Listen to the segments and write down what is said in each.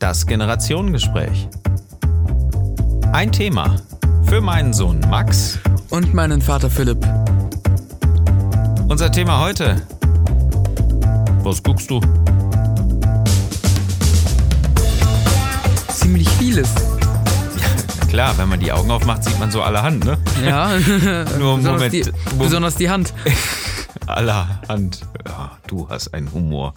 Das Generationengespräch. Ein Thema für meinen Sohn Max. Und meinen Vater Philipp. Unser Thema heute. Was guckst du? Ziemlich vieles. Klar, wenn man die Augen aufmacht, sieht man so allerhand, ne? Ja. Nur besonders, Moment. die, besonders die Hand. Allerhand. Ja, du hast einen Humor.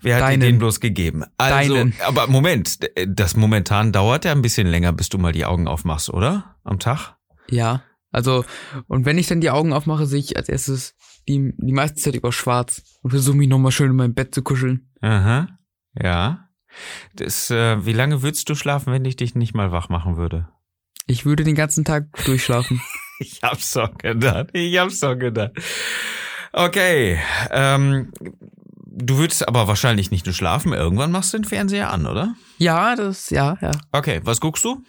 Wer hat dir Deinen. den bloß gegeben? Also, Deinen. aber Moment, das momentan dauert ja ein bisschen länger, bis du mal die Augen aufmachst, oder? Am Tag? Ja. Also, und wenn ich dann die Augen aufmache, sehe ich als erstes die, die meiste Zeit über schwarz und versuche mich nochmal schön in mein Bett zu kuscheln. Aha. Ja. Das, äh, wie lange würdest du schlafen, wenn ich dich nicht mal wach machen würde? Ich würde den ganzen Tag durchschlafen. Ich hab's doch gedacht. Ich hab's doch gedacht. Okay. Ähm, du würdest aber wahrscheinlich nicht nur schlafen. Irgendwann machst du den Fernseher an, oder? ja, das, ja, ja. Okay. Was guckst du?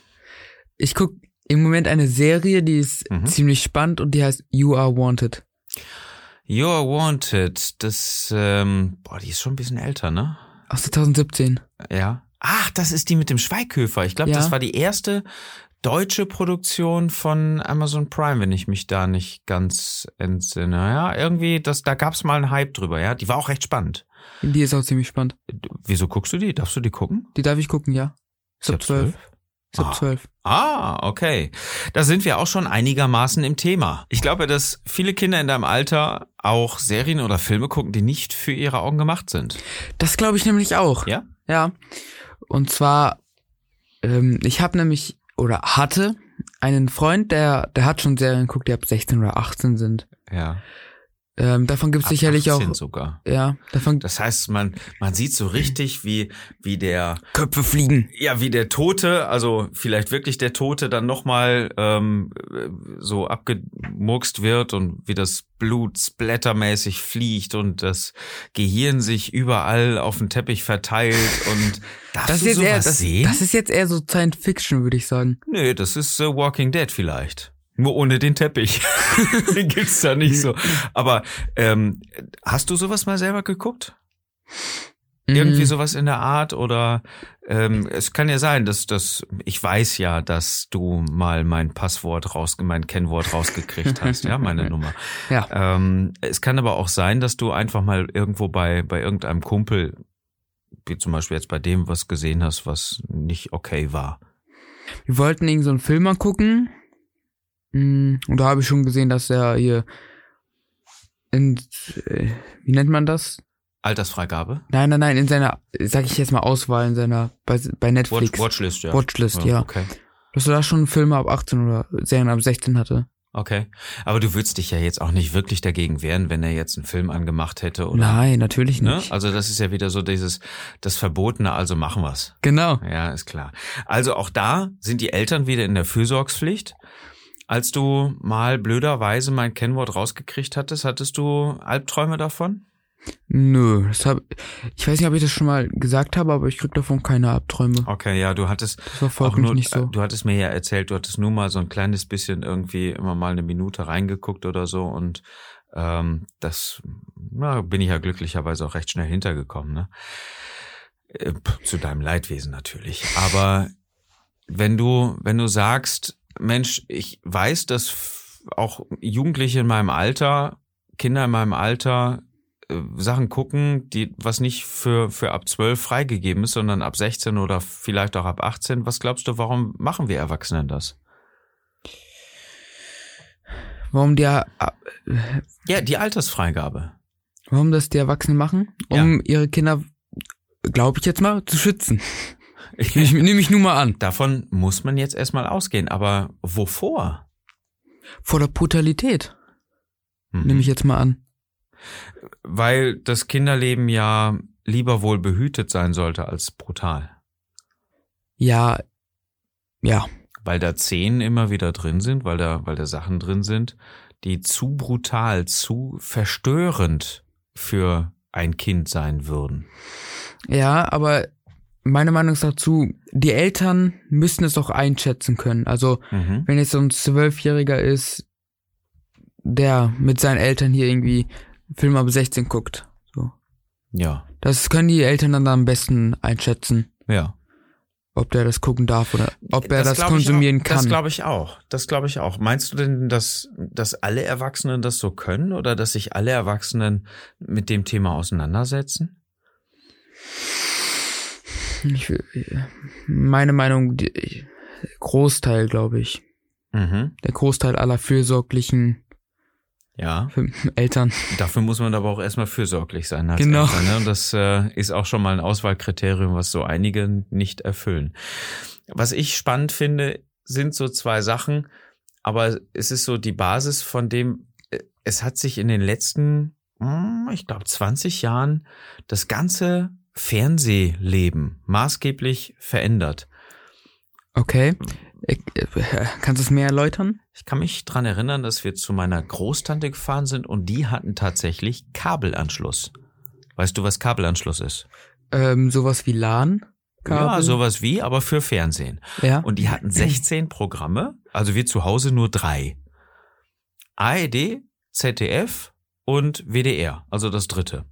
Ich guck im Moment eine Serie, die ist Mhm. ziemlich spannend und die heißt You Are Wanted. You're Wanted. Das, ähm, boah, die ist schon ein bisschen älter, ne? Aus 2017. Ja. Ach, das ist die mit dem Schweighöfer. Ich glaube, Ja. das war die erste deutsche Produktion von Amazon Prime, wenn ich mich da nicht ganz entsinne. Ja, irgendwie, das, da gab's mal einen Hype drüber, ja. Die war auch recht spannend. Die ist auch ziemlich spannend. Wieso guckst du die? Darfst du die gucken? Die darf ich gucken, ja. Ab 12. Ist ab Ah. 12. Ah, okay. Da sind wir auch schon einigermaßen im Thema. Ich glaube, dass viele Kinder in deinem Alter auch Serien oder Filme gucken, die nicht für ihre Augen gemacht sind. Das glaube ich nämlich auch. Ja? Ja. Und zwar, ähm, ich habe nämlich oder hatte einen Freund, der, der hat schon Serien geguckt, die ab 16 oder 18 sind. Ja. Ähm, davon gibt es sicherlich 18 auch. sogar. Ja, davon Das heißt, man, man sieht so richtig, wie, wie der, Köpfe fliegen. ja, wie der Tote, also vielleicht wirklich der Tote dann nochmal ähm, so abgemurkst wird und wie das Blut splattermäßig fliegt und das Gehirn sich überall auf dem Teppich verteilt und darfst Das ist du jetzt sowas eher, das, sehen? das ist jetzt eher so Science Fiction, würde ich sagen. Nö, das ist äh, Walking Dead vielleicht. Nur ohne den Teppich. den gibt's da nicht so. Aber ähm, hast du sowas mal selber geguckt? Irgendwie Mhm. sowas in der Art oder ähm, es kann ja sein, dass das ich weiß ja, dass du mal mein Passwort raus, mein Kennwort rausgekriegt hast, ja, meine Nummer. Ja. Ähm, es kann aber auch sein, dass du einfach mal irgendwo bei bei irgendeinem Kumpel, wie zum Beispiel jetzt bei dem, was gesehen hast, was nicht okay war. Wir wollten irgend so einen Film angucken. Mm, Und da habe ich schon gesehen, dass er hier in, äh, wie nennt man das? Altersfreigabe? Nein, nein, nein, in seiner, sag ich jetzt mal Auswahl, in seiner, bei, bei Netflix. Watch, Watchlist, ja. Watchlist, ja. Okay. Dass er da schon Filme ab 18 oder Serien ab 16 hatte. Okay. Aber du würdest dich ja jetzt auch nicht wirklich dagegen wehren, wenn er jetzt einen Film angemacht hätte, oder? Nein, natürlich Ne? nicht. Also das ist ja wieder so dieses, das Verbotene, also machen wir's. Genau. Ja, ist klar. Also auch da sind die Eltern wieder in der Fürsorgspflicht. Als du mal blöderweise mein Kennwort rausgekriegt hattest, hattest du Albträume davon? Nö, das hab, ich weiß nicht, ob ich das schon mal gesagt habe, aber ich krieg davon keine Abträume. Okay, ja, du hattest Das verfolgt nur, nicht so. äh, du hattest mir ja erzählt, du hattest nur mal so ein kleines bisschen irgendwie immer mal eine Minute reingeguckt oder so und ähm, das na, bin ich ja glücklicherweise auch recht schnell hintergekommen, ne? Äh, Zu deinem Leidwesen natürlich. Aber wenn du, wenn du sagst, Mensch, ich weiß, dass auch Jugendliche in meinem Alter, Kinder in meinem Alter äh, Sachen gucken, die was nicht für für ab 12 freigegeben ist, sondern ab 16 oder vielleicht auch ab 18. Was glaubst du, warum machen wir Erwachsenen das? Warum die, äh, Ja, die Altersfreigabe. warum das die Erwachsenen machen? Um ihre Kinder, glaube ich jetzt mal, zu schützen. Nehme ich, nehm ich nur mal an. Davon muss man jetzt erstmal ausgehen, aber wovor? Vor der Brutalität. Mhm. Nehme ich jetzt mal an. Weil das Kinderleben ja lieber wohl behütet sein sollte als brutal. Ja, ja. Weil da Szenen immer wieder drin sind, weil da, weil da Sachen drin sind, die zu brutal, zu verstörend für ein Kind sein würden. Ja, aber meine Meinung ist dazu, die Eltern müssen es auch einschätzen können. Also, Mhm. wenn jetzt so ein Zwölfjähriger ist, der mit seinen Eltern hier irgendwie Film ab 16 guckt. So. Ja, Das können die Eltern dann am besten einschätzen. ja. ob der das gucken darf oder ob er das, ich konsumieren auch, kann. Das glaube ich auch. Das glaube ich auch. Meinst du denn, dass, dass alle Erwachsenen das so können oder dass sich alle Erwachsenen mit dem Thema auseinandersetzen? Ich, meine Meinung, Großteil, glaube ich. Mhm. Der Großteil aller fürsorglichen Ja. Eltern. Dafür muss man aber auch erstmal fürsorglich sein. Als Genau. Eltern, ne? Und das äh, ist auch schon mal ein Auswahlkriterium, was so einige nicht erfüllen. Was ich spannend finde, sind so zwei Sachen, aber es ist so die Basis von dem, äh, es hat sich in den letzten, hm, ich glaube, 20 Jahren das ganze Fernsehleben maßgeblich verändert. Okay. Äh, kannst du es mehr erläutern? Ich kann mich dran erinnern, dass wir zu meiner Großtante gefahren sind und die hatten tatsächlich Kabelanschluss. Weißt du, was Kabelanschluss ist? Ähm, sowas wie LAN? Ja, sowas wie, aber für Fernsehen. Ja. Und die hatten 16 Programme, also wir zu Hause nur drei. ARD, ZDF und WDR, also das dritte.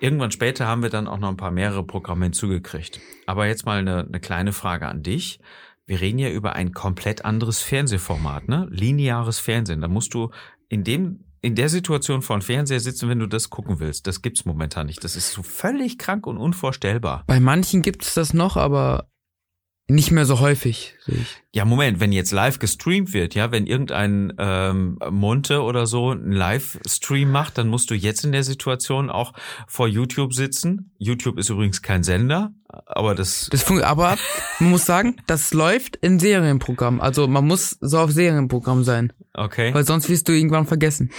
Irgendwann später haben wir dann auch noch ein paar mehrere Programme hinzugekriegt. Aber jetzt mal eine, eine kleine Frage an dich. Wir reden ja über ein komplett anderes Fernsehformat, ne? Lineares Fernsehen. Da musst du in dem in der Situation vor dem Fernseher sitzen, wenn du das gucken willst. Das gibt's momentan nicht. Das ist so völlig krank und unvorstellbar. Bei manchen gibt es das noch, aber nicht mehr so häufig, sehe ich. Ja, Moment, wenn jetzt live gestreamt wird, ja, wenn irgendein ähm, Monte oder so einen Livestream macht, dann musst du jetzt in der Situation auch vor YouTube sitzen. YouTube ist übrigens kein Sender, aber das, Das aber man muss sagen, das läuft in Serienprogramm. Also man muss so auf Serienprogramm sein, okay. weil sonst wirst du irgendwann vergessen.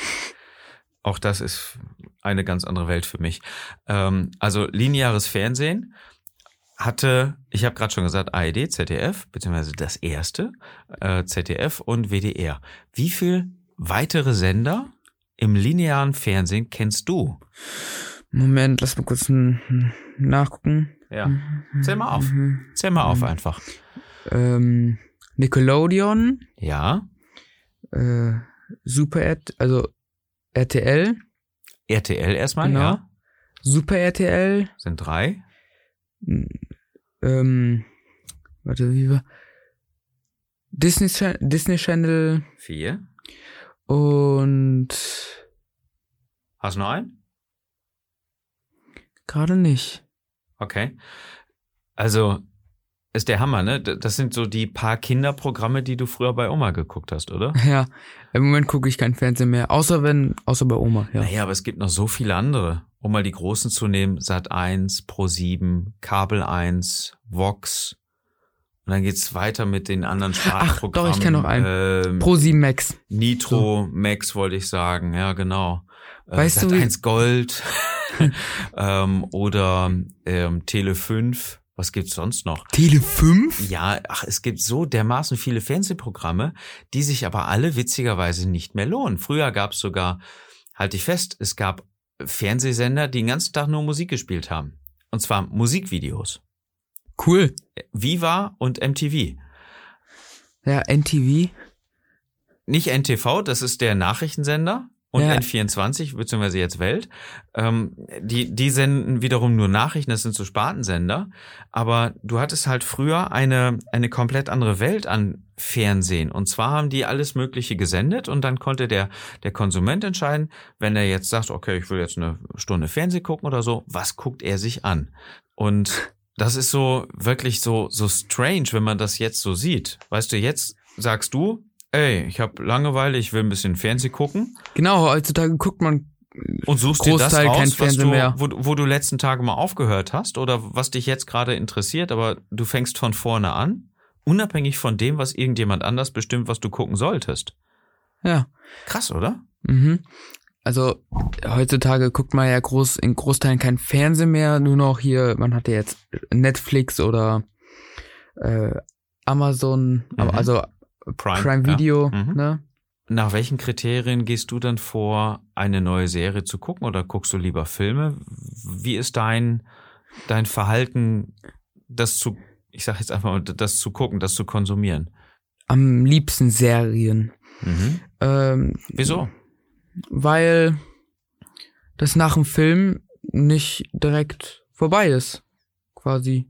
Auch das ist eine ganz andere Welt für mich. Ähm, also lineares Fernsehen hatte, ich habe gerade schon gesagt, ARD, ZDF, beziehungsweise das erste, äh, ZDF und WDR. Wie viel weitere Sender im linearen Fernsehen kennst du? Moment, lass mal kurz nachgucken. Ja. Zähl mal auf. Zähl mal auf einfach. Ähm, Nickelodeon, Ja. äh, Super RT, also RTL, RTL erstmal, Genau. ja. Super RTL, Sind drei. Ähm, warte, wie war? Disney, Disney Channel Vier. und Hast du noch einen? gerade nicht. Okay. Also, ist der Hammer, ne? Das sind so die paar Kinderprogramme, die du früher bei Oma geguckt hast, oder? Ja, im Moment gucke ich kein Fernsehen mehr, außer wenn, außer bei Oma, ja. Naja, aber es gibt noch so viele andere. Um mal die großen zu nehmen, Sat 1, Pro 7, Kabel 1, Vox. Und dann geht's weiter mit den anderen Sprachprogrammen. doch, ich kenn noch einen. Ähm, Pro 7 Max. Nitro, Max wollte ich sagen, ja genau. Äh, Weißt du, wie- Sat1 Gold ähm, oder ähm, Tele 5. Was gibt's sonst noch? Tele 5? Ja, ach, es gibt so dermaßen viele Fernsehprogramme, die sich aber alle witzigerweise nicht mehr lohnen. Früher gab's sogar, halte ich fest, es gab Fernsehsender, die den ganzen Tag nur Musik gespielt haben. Und zwar Musikvideos. Cool. Viva und MTV. Ja, NTV. Nicht NTV, das ist der Nachrichtensender. Und Ja. N24, beziehungsweise jetzt Welt. Ähm, die, die senden wiederum nur Nachrichten, das sind so Spartensender. Aber du hattest halt früher eine, eine komplett andere Welt an Fernsehen. Und zwar haben die alles Mögliche gesendet und dann konnte der, der Konsument entscheiden, wenn er jetzt sagt, okay, ich will jetzt eine Stunde Fernsehen gucken oder so, was guckt er sich an? Und das ist so wirklich so, so strange, wenn man das jetzt so sieht. Weißt du, jetzt sagst du, ey, ich habe Langeweile, ich will ein bisschen Fernsehen gucken Genau, heutzutage guckt man. und suchst dir das Großteil raus, was du, mehr. wo, wo du letzten Tage mal aufgehört hast oder was dich jetzt gerade interessiert, aber du fängst von vorne an, unabhängig von dem, was irgendjemand anders bestimmt, was du gucken solltest. Ja. Krass, oder? Mhm. Also heutzutage guckt man ja groß in Großteilen kein Fernsehen mehr, nur noch hier, man hat ja jetzt Netflix oder äh, Amazon, aber Mhm. also Prime, Prime ja. Video, Mhm. ne? Nach welchen Kriterien gehst du dann vor, eine neue Serie zu gucken oder guckst du lieber Filme? Wie ist dein, dein Verhalten, das zu, ich sag jetzt einfach mal, das zu gucken, das zu konsumieren? Am liebsten Serien. Mhm. Ähm, Wieso? Weil das nach dem Film nicht direkt vorbei ist, quasi.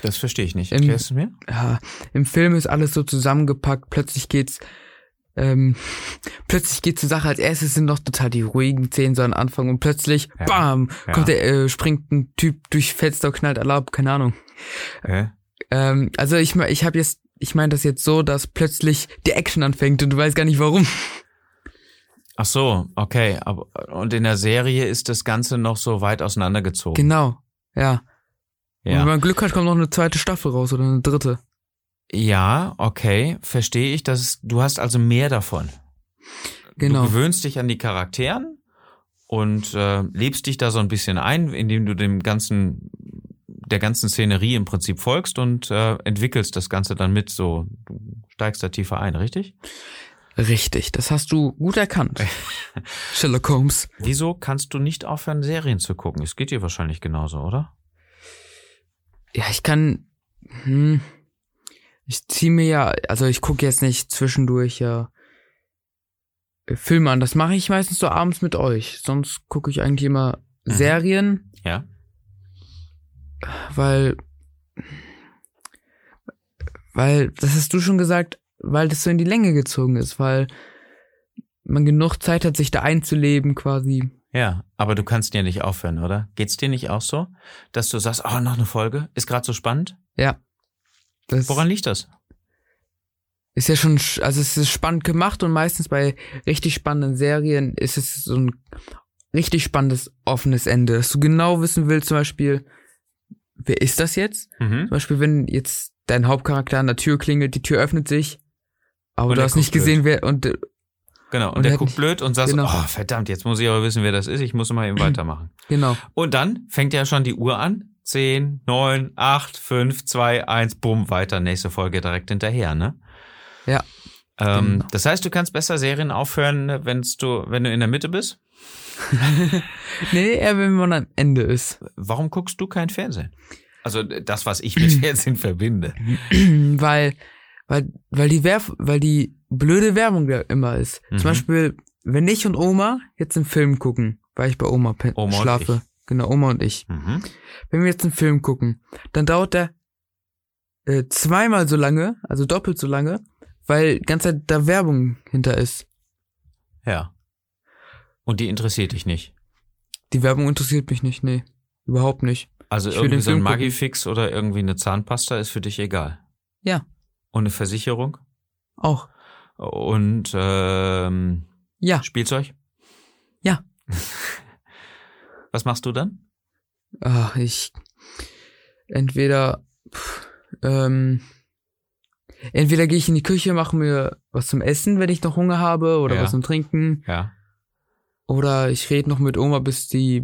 Das verstehe ich nicht. Im- Erklärst du mir? Ja, im Film ist alles so zusammengepackt, plötzlich geht's, ähm, plötzlich geht's zur Sache. Als erstes sind noch total die ruhigen Szenen so am Anfang und plötzlich, Ja. bam, Ja. kommt der, äh, springt ein Typ durch Fenster, knallt ab, keine Ahnung. Hä? Ähm, also ich, ich habe jetzt, ich meine das jetzt so, dass plötzlich die Action anfängt und du weißt gar nicht warum. Ach so, okay. Aber, und in der Serie ist das Ganze noch so weit auseinandergezogen. Genau, ja. Und wenn ja. man Glück hat, kommt noch eine zweite Staffel raus oder eine dritte. ja, okay, verstehe ich. Das ist, du hast also mehr davon. Genau. Du gewöhnst dich an die Charakteren und äh, lebst dich da so ein bisschen ein, indem du dem ganzen der ganzen Szenerie im Prinzip folgst und äh, entwickelst das Ganze dann mit. So, du steigst da tiefer ein, richtig? Richtig, das hast du gut erkannt. Sherlock Holmes. Wieso kannst du nicht aufhören, Serien zu gucken? Es geht dir wahrscheinlich genauso, oder? Ja, ich kann. Hm, ich zieh mir ja, also ich gucke jetzt nicht zwischendurch ja Filme an. Das mache ich meistens so abends mit euch. Sonst gucke ich eigentlich immer Mhm. Serien, Ja. weil weil das hast du schon gesagt, weil das so in die Länge gezogen ist, weil man genug Zeit hat, sich da einzuleben quasi. Ja, aber du kannst ja nicht aufhören, oder? Geht's dir nicht auch so, dass du sagst, oh, noch eine Folge? Ist gerade so spannend? Ja. Woran liegt das? ist ja schon, sch- also es ist spannend gemacht und meistens bei richtig spannenden Serien ist es so ein richtig spannendes offenes Ende, dass du genau wissen willst, zum Beispiel, wer ist das jetzt? Mhm. Zum Beispiel, wenn jetzt dein Hauptcharakter an der Tür klingelt, die Tür öffnet sich, aber Und du hast nicht gesehen, wer, und Genau, und, Und der guckt blöd und sagt, genau. oh, verdammt, jetzt muss ich aber wissen, wer das ist. Ich muss mal eben weitermachen. genau, Und dann fängt ja schon die Uhr an. 10, 9, 8, 5, 2, 1, bumm, weiter. Nächste Folge direkt hinterher, ne? Ja. Ähm, Genau. Das heißt, du kannst besser Serien aufhören, wenn's du, wenn du in der Mitte bist? nee, eher wenn man am Ende ist, Warum guckst du kein Fernsehen? Also das, was ich mit Fernsehen verbinde. weil, weil, weil die Werf, weil die blöde Werbung da immer ist. Mhm. Zum Beispiel, wenn ich und Oma jetzt einen Film gucken, weil ich bei Oma, Oma schlafe. Genau, Oma und ich. Mhm. Wenn wir jetzt einen Film gucken, dann dauert der äh, zweimal so lange, also doppelt so lange, weil die ganze Zeit da Werbung hinter ist. Ja. Und die interessiert dich nicht. Die Werbung interessiert mich nicht, nee. Überhaupt nicht. Also Ich irgendwie den so ein. Magifix oder irgendwie eine Zahnpasta ist für dich egal. Ja. Und eine Versicherung? Auch. Und ähm, Ja. Spielzeug? Ja. Was machst du dann? Ach, ich. Entweder. Pff, ähm, entweder gehe ich in die Küche, mache mir was zum Essen, wenn ich noch Hunger habe, oder Ja. was zum Trinken. Ja. Oder ich rede noch mit Oma, bis die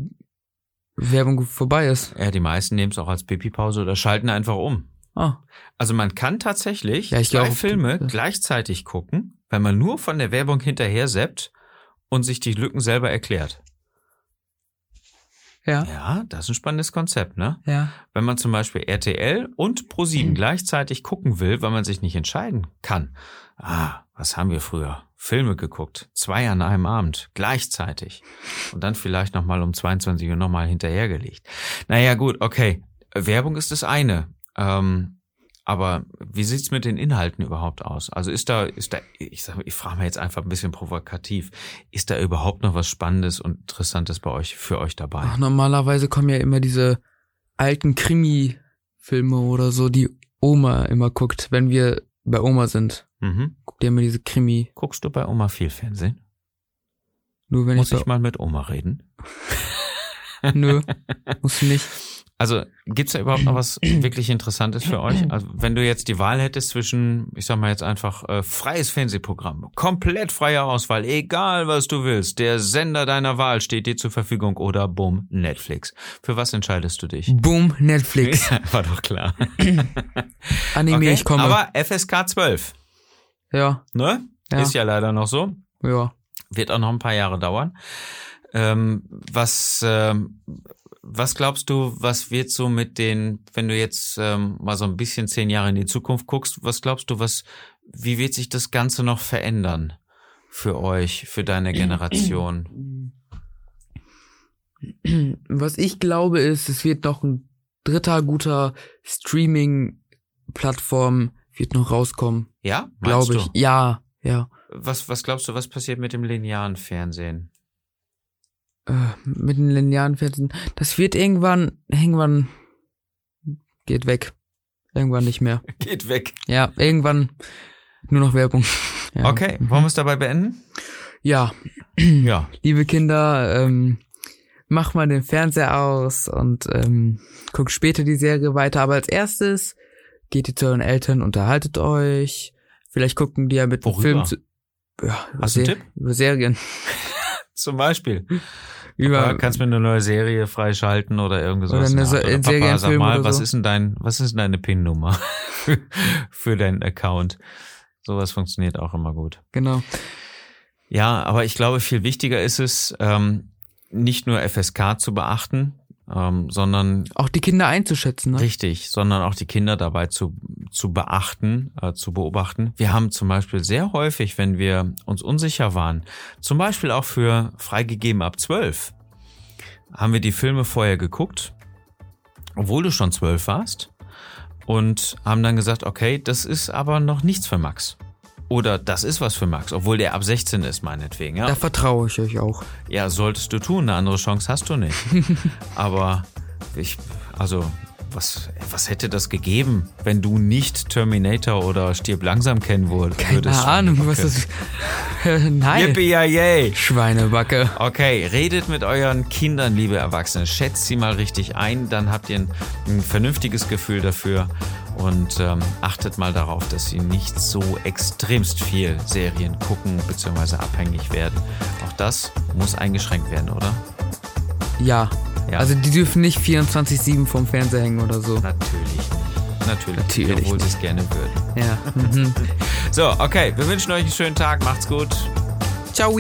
Werbung vorbei ist. Ja, die meisten nehmen es auch als Pipi-Pause oder schalten einfach um. Ah. Also man kann tatsächlich Ja, ich zwei glaube, Filme ja. gleichzeitig gucken, wenn man nur von der Werbung hinterher seppt und sich die Lücken selber erklärt. Ja. Ja, das ist ein spannendes Konzept, ne? Ja. Wenn man zum Beispiel RTL und Mhm. Pro7 gleichzeitig gucken will, weil man sich nicht entscheiden kann. Ah, was haben wir früher? Filme geguckt. Zwei an einem Abend. Gleichzeitig. Und dann vielleicht nochmal um 22 Uhr nochmal hinterhergelegt. Naja, gut, okay. Werbung ist das eine. Ähm, aber wie sieht's mit den Inhalten überhaupt aus? Also ist da, ist da, ich sag, ich frage mal jetzt einfach ein bisschen provokativ, ist da überhaupt noch was Spannendes und Interessantes bei euch, für euch dabei? Ach, normalerweise kommen ja immer diese alten Krimi-Filme oder so, die Oma immer guckt, wenn wir bei Oma sind. Mhm. Guckt ihr immer diese Krimi. Guckst du bei Oma viel Fernsehen? Nur wenn Muss ich, ich mal mit Oma reden? Nö, musst du nicht. Also gibt's da überhaupt noch was wirklich Interessantes für euch? Also wenn du jetzt die Wahl hättest zwischen, ich sag mal jetzt einfach äh, freies Fernsehprogramm, komplett freie Auswahl, egal was du willst, der Sender deiner Wahl steht dir zur Verfügung oder bumm, Netflix. Für was entscheidest du dich? Boom, Netflix. Ja, war doch klar. Anime, Okay, ich komme. Aber FSK 12, ja, ne? Ja. Ist ja leider noch so. ja. Wird auch noch ein paar Jahre dauern. Ähm, was, ähm, was glaubst du, was wird so mit den, wenn du jetzt ähm, mal so ein bisschen zehn Jahre in die Zukunft guckst, was glaubst du, was, wie wird sich das Ganze noch verändern für euch, für deine Generation? Was ich glaube ist, es wird noch ein dritter guter Streaming-Plattform wird noch rauskommen, Ja? Glaube ich. du? Ja, ja. Was, was glaubst du, was passiert mit dem linearen Fernsehen? Äh, mit den linearen Fernsehen. Das wird irgendwann, irgendwann geht weg. Irgendwann nicht mehr. Geht weg. Ja, irgendwann nur noch Werbung. Ja. Okay, wollen wir es dabei beenden? Ja, Ja. liebe Kinder, ähm, mach mal den Fernseher aus und ähm, guckt später die Serie weiter. Aber als erstes geht ihr zu euren Eltern, unterhaltet euch. Vielleicht gucken die ja mit dem Worüber? Film zu, ja, Hast du einen Tipp? über Serien. Zum Beispiel. Über, Papa, kannst du mir eine neue Serie freischalten oder irgendwas? Oder eine Art? Oder Serie, Papa, sag mal, was so. ist denn dein, was ist denn deine PIN-Nummer für, für deinen Account? Sowas funktioniert auch immer gut. genau. Ja, aber ich glaube, viel wichtiger ist es, ähm, nicht nur FSK zu beachten, ähm, sondern Auch die Kinder einzuschätzen. Ne? Richtig, sondern auch die Kinder dabei zu, zu beachten, äh, zu beobachten. Wir haben zum Beispiel sehr häufig, wenn wir uns unsicher waren, zum Beispiel auch für freigegeben ab 12, haben wir die Filme vorher geguckt, obwohl du schon 12 warst, und haben dann gesagt, okay, das ist aber noch nichts für Max. Oder das ist was für Max, obwohl der ab 16 ist, meinetwegen. Ja, Da vertraue ich euch auch. ja, solltest du tun, eine andere Chance hast du nicht. Aber ich, also, was, was hätte das gegeben, wenn du nicht Terminator oder Stirb langsam kennen wur- Keine würdest? Ahnung, was das. Nein. Yippie yay! Schweinebacke. Okay, redet mit euren Kindern, liebe Erwachsene. Schätzt sie mal richtig ein, dann habt ihr ein, ein vernünftiges Gefühl dafür und ähm, achtet mal darauf, dass sie nicht so extremst viel Serien gucken bzw. abhängig werden. Auch das muss eingeschränkt werden, oder? Ja. Ja. Also die dürfen nicht 24-7 vom Fernseher hängen oder so. Natürlich nicht. Natürlich, Natürlich obwohl sie es gerne würden. Ja. Mhm. So, okay, wir wünschen euch einen schönen Tag, macht's gut. Ciao.